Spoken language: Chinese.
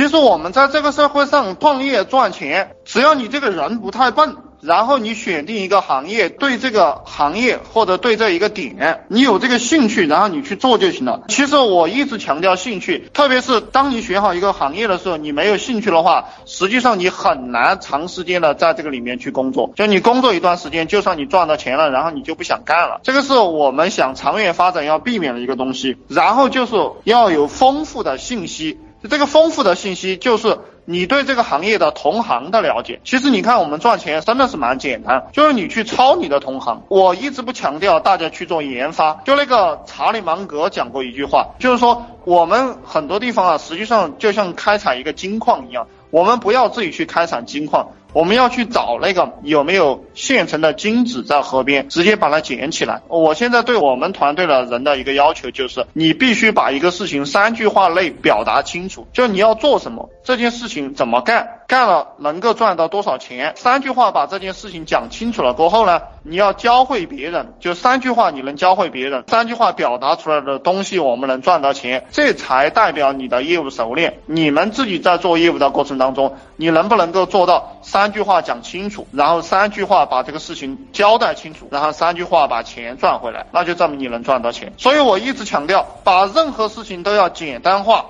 其实我们在这个社会上创业赚钱，只要你这个人不太笨。然后你选定一个行业，对这个行业或者对这一个点，你有这个兴趣，然后你去做就行了。其实我一直强调兴趣，特别是当你选好一个行业的时候，你没有兴趣的话，实际上你很难长时间的在这个里面去工作。就你工作一段时间，就算你赚到钱了，然后你就不想干了。这个是我们想长远发展要避免的一个东西。然后就是要有丰富的信息，这个丰富的信息就是。你对这个行业的同行的了解，其实你看我们赚钱真的是蛮简单，就是你去抄你的同行。我一直不强调大家去做研发，就那个查理芒格讲过一句话，就是说我们很多地方啊，实际上就像开采一个金矿一样，我们不要自己去开采金矿。我们要去找那个有没有现成的金子在河边，直接把它捡起来。我现在对我们团队的人的一个要求就是，你必须把一个事情三句话内表达清楚，就你要做什么，这件事情怎么干，干了能够赚到多少钱，三句话把这件事情讲清楚了过后呢，你要教会别人，就三句话你能教会别人，三句话表达出来的东西我们能赚到钱，这才代表你的业务熟练。你们自己在做业务的过程当中，你能不能够做到？三句话讲清楚，然后三句话把这个事情交代清楚，然后三句话把钱赚回来，那就证明你能赚到钱。所以我一直强调，把任何事情都要简单化。